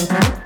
Okay.